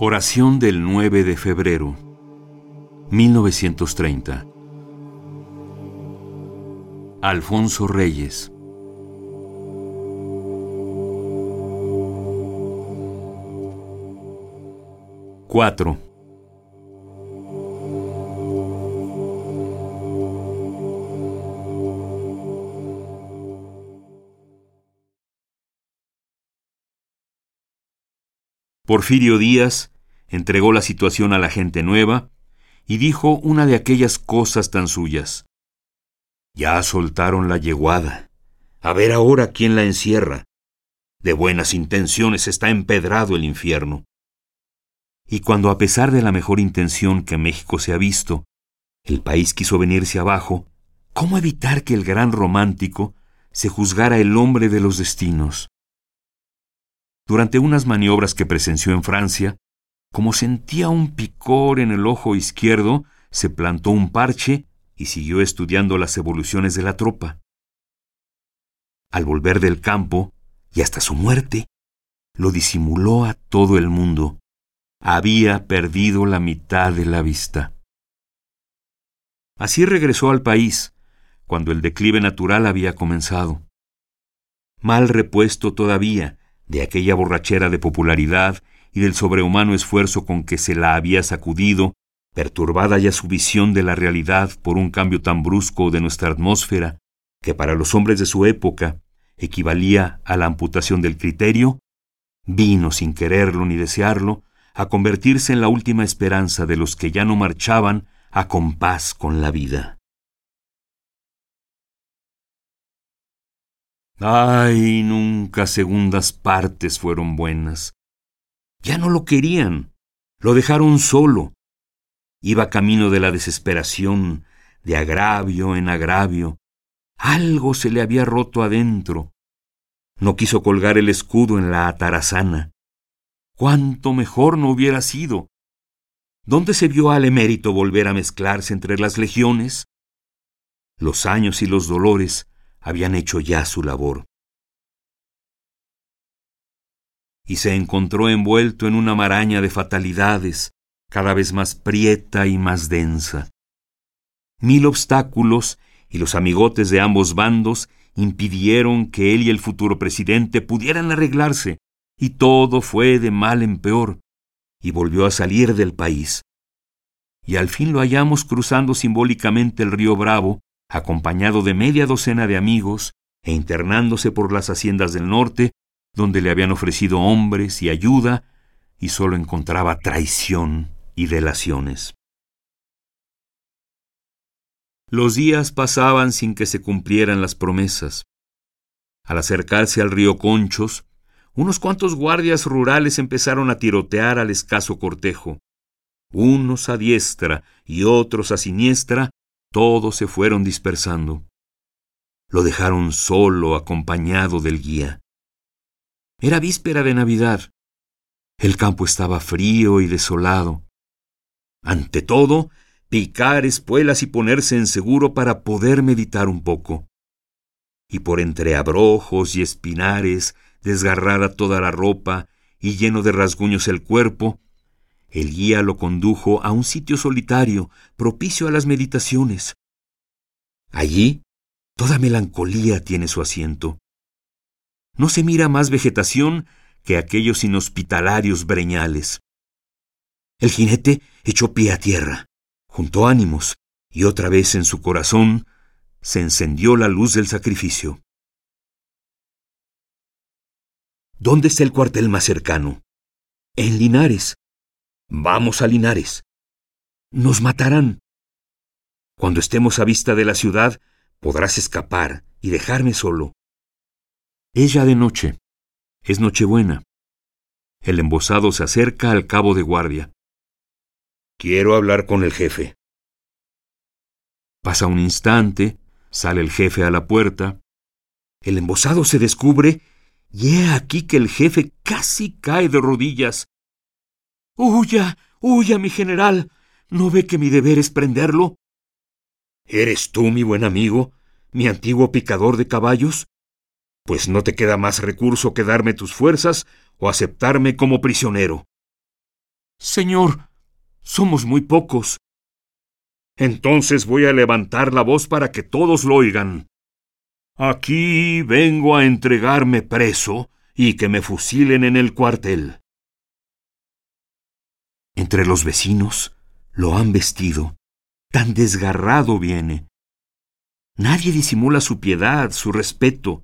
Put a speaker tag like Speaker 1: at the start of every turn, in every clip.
Speaker 1: Oración del 9 de febrero, 1930. Alfonso Reyes. Cuatro. Porfirio Díaz entregó la situación a la gente nueva y dijo una de aquellas cosas tan suyas. Ya soltaron la yeguada. A ver ahora quién la encierra. De buenas intenciones está empedrado el infierno. Y cuando a pesar de la mejor intención que México se ha visto, el país quiso venirse abajo, ¿cómo evitar que el gran romántico se juzgara el hombre de los destinos? Durante unas maniobras que presenció en Francia, como sentía un picor en el ojo izquierdo, se plantó un parche y siguió estudiando las evoluciones de la tropa. Al volver del campo, y hasta su muerte, lo disimuló a todo el mundo. Había perdido la mitad de la vista. Así regresó al país, cuando el declive natural había comenzado. Mal repuesto todavía, de aquella borrachera de popularidad y del sobrehumano esfuerzo con que se la había sacudido, perturbada ya su visión de la realidad por un cambio tan brusco de nuestra atmósfera, que para los hombres de su época equivalía a la amputación del criterio, vino sin quererlo ni desearlo a convertirse en la última esperanza de los que ya no marchaban a compás con la vida. Ay, nunca segundas partes fueron buenas. Ya no lo querían, lo dejaron solo. Iba camino de la desesperación, de agravio en agravio. Algo se le había roto adentro. No quiso colgar el escudo en la atarazana. Cuánto mejor no hubiera sido. ¿Dónde se vio al emérito volver a mezclarse entre las legiones? Los años y los dolores habían hecho ya su labor. Y se encontró envuelto en una maraña de fatalidades, cada vez más prieta y más densa. Mil obstáculos y los amigotes de ambos bandos impidieron que él y el futuro presidente pudieran arreglarse, y todo fue de mal en peor, y volvió a salir del país. Y al fin lo hallamos cruzando simbólicamente el río Bravo, acompañado de media docena de amigos e internándose por las haciendas del norte, donde le habían ofrecido hombres y ayuda, y solo encontraba traición y delaciones. Los días pasaban sin que se cumplieran las promesas. Al acercarse al río Conchos, unos cuantos guardias rurales empezaron a tirotear al escaso cortejo. Unos a diestra y otros a siniestra todos se fueron dispersando. Lo dejaron solo, acompañado del guía. Era víspera de Navidad. El campo estaba frío y desolado. Ante todo, picar espuelas y ponerse en seguro para poder meditar un poco. Y por entre abrojos y espinares, desgarrada toda la ropa y lleno de rasguños el cuerpo, el guía lo condujo a un sitio solitario, propicio a las meditaciones. Allí, toda melancolía tiene su asiento. No se mira más vegetación que aquellos inhospitalarios breñales. El jinete echó pie a tierra, juntó ánimos, y otra vez en su corazón se encendió la luz del sacrificio. ¿Dónde está el cuartel más cercano? En Linares, Vamos a Linares. Nos matarán. Cuando estemos a vista de la ciudad, podrás escapar y dejarme solo. Es ya de noche. Es Nochebuena. El embosado se acerca al cabo de guardia. Quiero hablar con el jefe. Pasa un instante, sale el jefe a la puerta. El embosado se descubre y he aquí que el jefe casi cae de rodillas. Huya, huya, mi general. ¿No ve que mi deber es prenderlo? ¿Eres tú, mi buen amigo, mi antiguo picador de caballos? Pues no te queda más recurso que darme tus fuerzas o aceptarme como prisionero. Señor, somos muy pocos. Entonces voy a levantar la voz para que todos lo oigan. Aquí vengo a entregarme preso y que me fusilen en el cuartel. Entre los vecinos lo han vestido. Tan desgarrado viene. Nadie disimula su piedad, su respeto.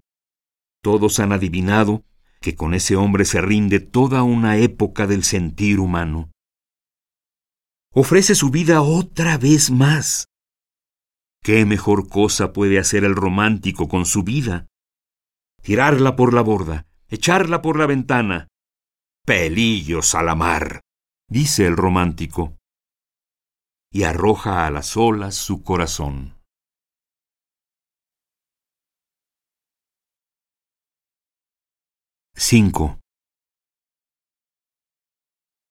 Speaker 1: Todos han adivinado que con ese hombre se rinde toda una época del sentir humano. Ofrece su vida otra vez más. ¿Qué mejor cosa puede hacer el romántico con su vida? Tirarla por la borda, echarla por la ventana. Pelillos a la mar, dice el romántico. Y arroja a las olas su corazón. 5.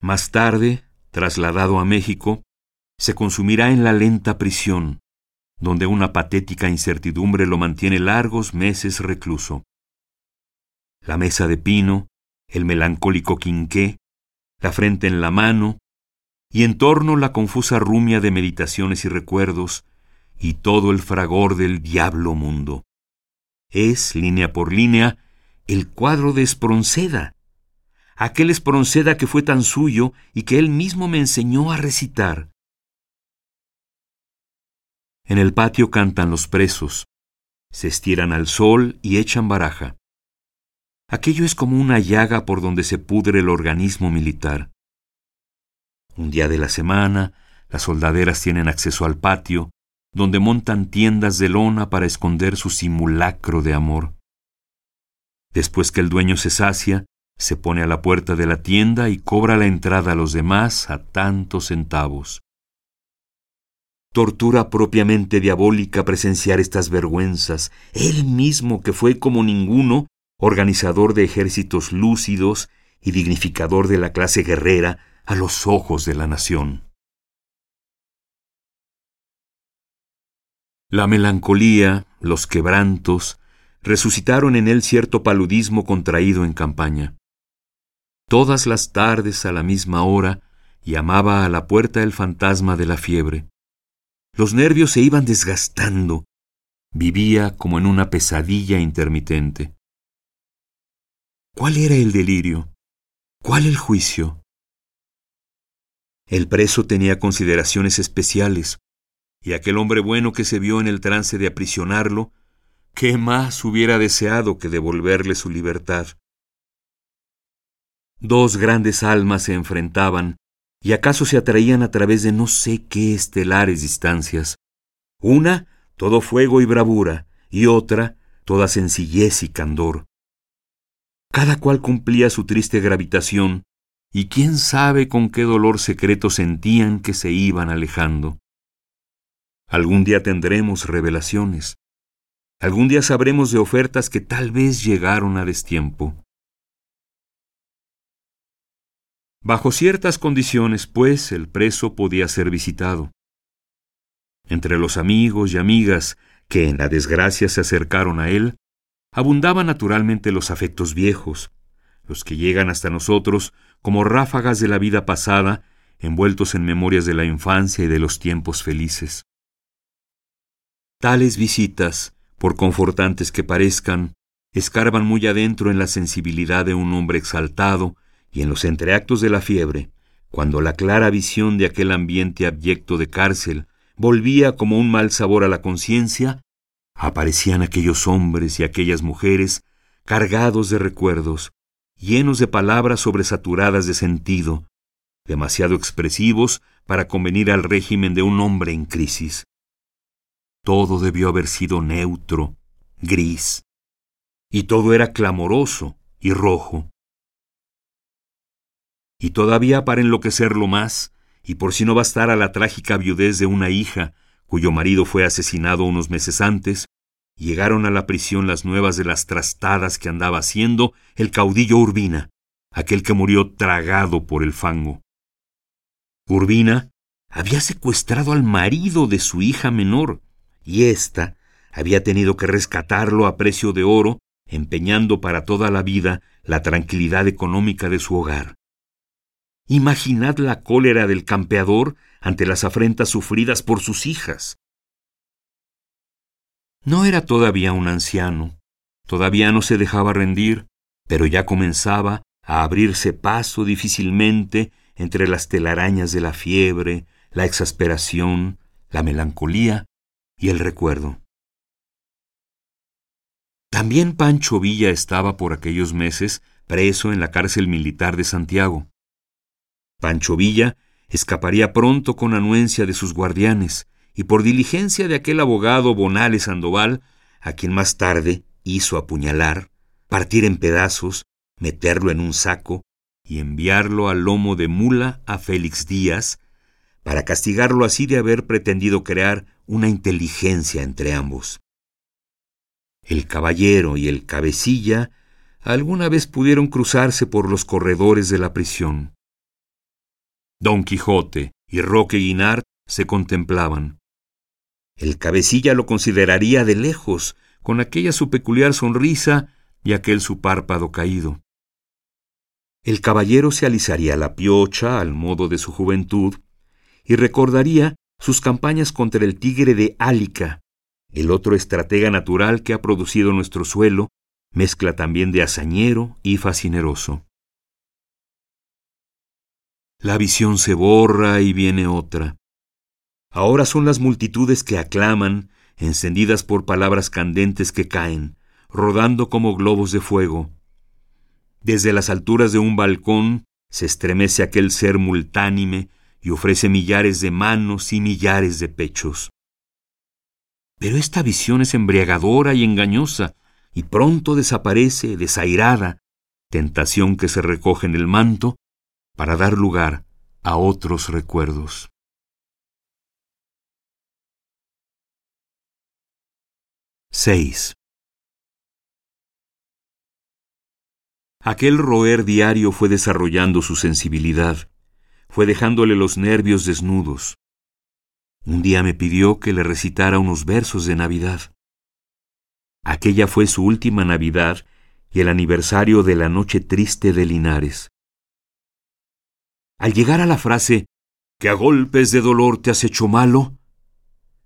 Speaker 1: Más tarde, trasladado a México, se consumirá en la lenta prisión, donde una patética incertidumbre lo mantiene largos meses recluso. La mesa de pino, el melancólico quinqué, la frente en la mano, y en torno la confusa rumia de meditaciones y recuerdos, y todo el fragor del diablo mundo. Es, línea por línea, el cuadro de Espronceda, aquel Espronceda que fue tan suyo y que él mismo me enseñó a recitar. En el patio cantan los presos, se estiran al sol y echan baraja. Aquello es como una llaga por donde se pudre el organismo militar. Un día de la semana, las soldaderas tienen acceso al patio, donde montan tiendas de lona para esconder su simulacro de amor. Después que el dueño se sacia, se pone a la puerta de la tienda y cobra la entrada a los demás a tantos centavos. Tortura propiamente diabólica presenciar estas vergüenzas, él mismo que fue como ninguno, organizador de ejércitos lúcidos y dignificador de la clase guerrera a los ojos de la nación. La melancolía, los quebrantos, resucitaron en él cierto paludismo contraído en campaña. Todas las tardes a la misma hora llamaba a la puerta el fantasma de la fiebre. Los nervios se iban desgastando. Vivía como en una pesadilla intermitente. ¿Cuál era el delirio? ¿Cuál el juicio? El preso tenía consideraciones especiales, y aquel hombre bueno que se vio en el trance de aprisionarlo ¿Qué más hubiera deseado que devolverle su libertad? Dos grandes almas se enfrentaban y acaso se atraían a través de no sé qué estelares distancias. Una, todo fuego y bravura, y otra, toda sencillez y candor. Cada cual cumplía su triste gravitación, y quién sabe con qué dolor secreto sentían que se iban alejando. Algún día tendremos revelaciones. Algún día sabremos de ofertas que tal vez llegaron a destiempo. Bajo ciertas condiciones, pues, el preso podía ser visitado. Entre los amigos y amigas que en la desgracia se acercaron a él, abundaban naturalmente los afectos viejos, los que llegan hasta nosotros como ráfagas de la vida pasada, envueltos en memorias de la infancia y de los tiempos felices. Tales visitas por confortantes que parezcan, escarban muy adentro en la sensibilidad de un hombre exaltado y en los entreactos de la fiebre, cuando la clara visión de aquel ambiente abyecto de cárcel volvía como un mal sabor a la conciencia, aparecían aquellos hombres y aquellas mujeres cargados de recuerdos, llenos de palabras sobresaturadas de sentido, demasiado expresivos para convenir al régimen de un hombre en crisis. Todo debió haber sido neutro, gris, y todo era clamoroso y rojo. Y todavía para enloquecerlo más, y por si no bastara la trágica viudez de una hija, cuyo marido fue asesinado unos meses antes, llegaron a la prisión las nuevas de las trastadas que andaba haciendo el caudillo Urbina, aquel que murió tragado por el fango. Urbina había secuestrado al marido de su hija menor, y ésta había tenido que rescatarlo a precio de oro, empeñando para toda la vida la tranquilidad económica de su hogar. Imaginad la cólera del campeador ante las afrentas sufridas por sus hijas. No era todavía un anciano, todavía no se dejaba rendir, pero ya comenzaba a abrirse paso difícilmente entre las telarañas de la fiebre, la exasperación, la melancolía y el recuerdo. También Pancho Villa estaba por aquellos meses preso en la cárcel militar de Santiago. Pancho Villa escaparía pronto con anuencia de sus guardianes y por diligencia de aquel abogado Bonales Sandoval, a quien más tarde hizo apuñalar, partir en pedazos, meterlo en un saco y enviarlo al lomo de mula a Félix Díaz, para castigarlo así de haber pretendido crear una inteligencia entre ambos. El caballero y el cabecilla alguna vez pudieron cruzarse por los corredores de la prisión. Don Quijote y Roque Guinart se contemplaban. El cabecilla lo consideraría de lejos, con aquella su peculiar sonrisa y aquel su párpado caído. El caballero se alisaría la piocha al modo de su juventud y recordaría sus campañas contra el tigre de Álica, el otro estratega natural que ha producido nuestro suelo, mezcla también de hazañero y fascineroso. La visión se borra y viene otra. Ahora son las multitudes que aclaman, encendidas por palabras candentes que caen, rodando como globos de fuego. Desde las alturas de un balcón se estremece aquel ser multánime y ofrece millares de manos y millares de pechos. Pero esta visión es embriagadora y engañosa, y pronto desaparece desairada, tentación que se recoge en el manto para dar lugar a otros recuerdos. Seis. Aquel roer diario fue desarrollando su sensibilidad, fue dejándole los nervios desnudos. Un día me pidió que le recitara unos versos de Navidad. Aquella fue su última Navidad y el aniversario de la noche triste de Linares. Al llegar a la frase que a golpes de dolor te has hecho malo,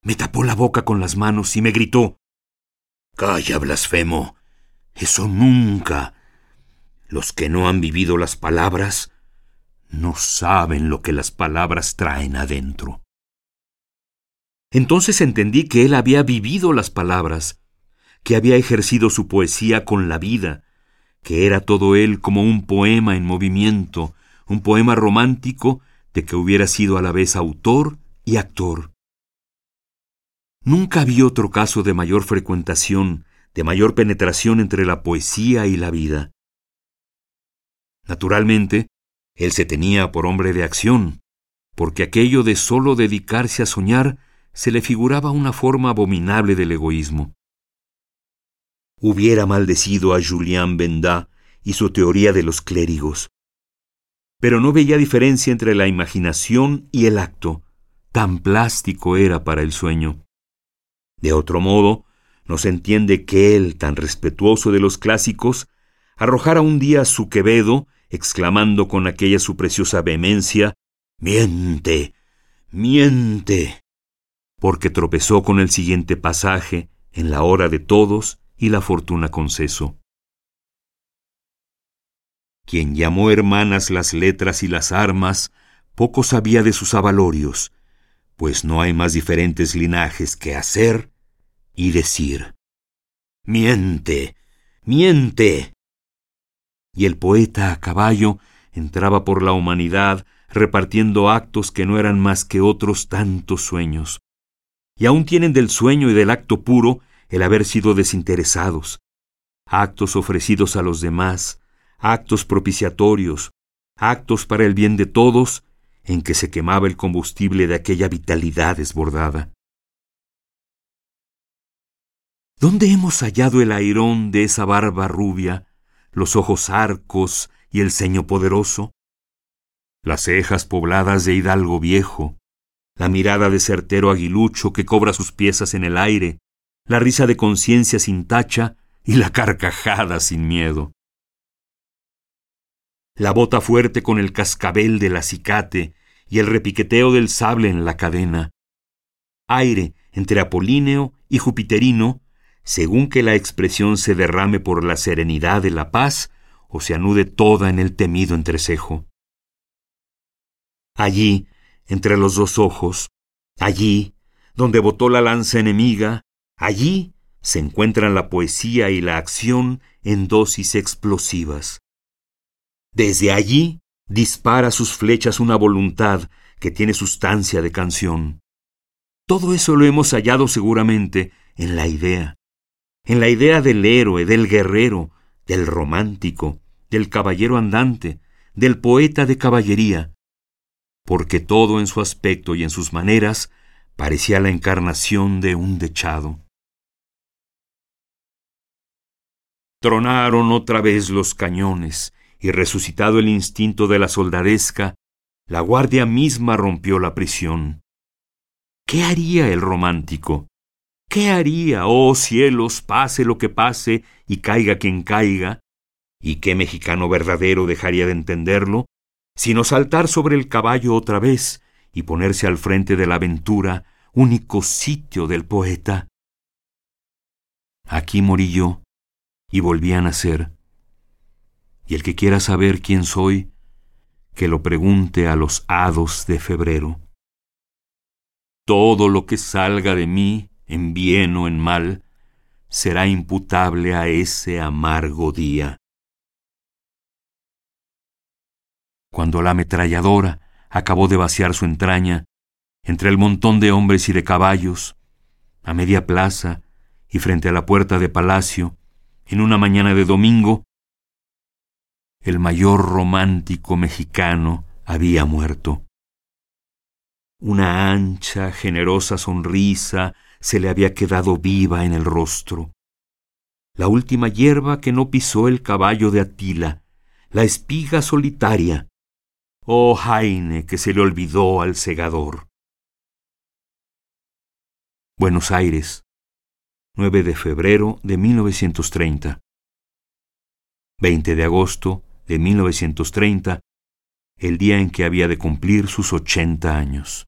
Speaker 1: me tapó la boca con las manos y me gritó Calla, blasfemo. Eso nunca. Los que no han vivido las palabras no saben lo que las palabras traen adentro. Entonces entendí que él había vivido las palabras, que había ejercido su poesía con la vida, que era todo él como un poema en movimiento, un poema romántico de que hubiera sido a la vez autor y actor. Nunca vi otro caso de mayor frecuentación, de mayor penetración entre la poesía y la vida. Naturalmente, él se tenía por hombre de acción, porque aquello de solo dedicarse a soñar se le figuraba una forma abominable del egoísmo. Hubiera maldecido a Julien Benda y su teoría de los clérigos, pero no veía diferencia entre la imaginación y el acto, tan plástico era para el sueño. De otro modo, no se entiende que él, tan respetuoso de los clásicos, arrojara un día su Quevedo, exclamando con aquella su preciosa vehemencia, Miente, miente, porque tropezó con el siguiente pasaje en la hora de todos y la fortuna conceso quien llamó hermanas las letras y las armas, poco sabía de sus avalorios, pues no hay más diferentes linajes que hacer y decir. Miente, miente. Y el poeta a caballo entraba por la humanidad repartiendo actos que no eran más que otros tantos sueños. Y aún tienen del sueño y del acto puro el haber sido desinteresados, actos ofrecidos a los demás, actos propiciatorios, actos para el bien de todos, en que se quemaba el combustible de aquella vitalidad desbordada. ¿Dónde hemos hallado el airón de esa barba rubia, los ojos arcos y el ceño poderoso? Las cejas pobladas de hidalgo viejo, la mirada de certero aguilucho que cobra sus piezas en el aire, la risa de conciencia sin tacha y la carcajada sin miedo. La bota fuerte con el cascabel del acicate y el repiqueteo del sable en la cadena. Aire entre apolíneo y jupiterino, según que la expresión se derrame por la serenidad de la paz o se anude toda en el temido entrecejo. Allí, entre los dos ojos, allí, donde botó la lanza enemiga, allí se encuentran la poesía y la acción en dosis explosivas. Desde allí dispara sus flechas una voluntad que tiene sustancia de canción. Todo eso lo hemos hallado seguramente en la idea, en la idea del héroe, del guerrero, del romántico, del caballero andante, del poeta de caballería, porque todo en su aspecto y en sus maneras parecía la encarnación de un dechado. Tronaron otra vez los cañones, y resucitado el instinto de la soldadesca, la guardia misma rompió la prisión. ¿Qué haría el romántico? ¿Qué haría, oh cielos, pase lo que pase y caiga quien caiga? ¿Y qué mexicano verdadero dejaría de entenderlo? Sino saltar sobre el caballo otra vez y ponerse al frente de la aventura, único sitio del poeta. Aquí morí yo y volví a nacer y el que quiera saber quién soy, que lo pregunte a los hados de febrero. Todo lo que salga de mí, en bien o en mal, será imputable a ese amargo día. Cuando la ametralladora acabó de vaciar su entraña, entre el montón de hombres y de caballos, a media plaza y frente a la puerta de palacio, en una mañana de domingo, el mayor romántico mexicano había muerto. Una ancha, generosa sonrisa se le había quedado viva en el rostro. La última hierba que no pisó el caballo de Atila, la espiga solitaria. Oh Jaime, que se le olvidó al segador. Buenos Aires, 9 de febrero de 1930. 20 de agosto de 1930, el día en que había de cumplir sus 80 años.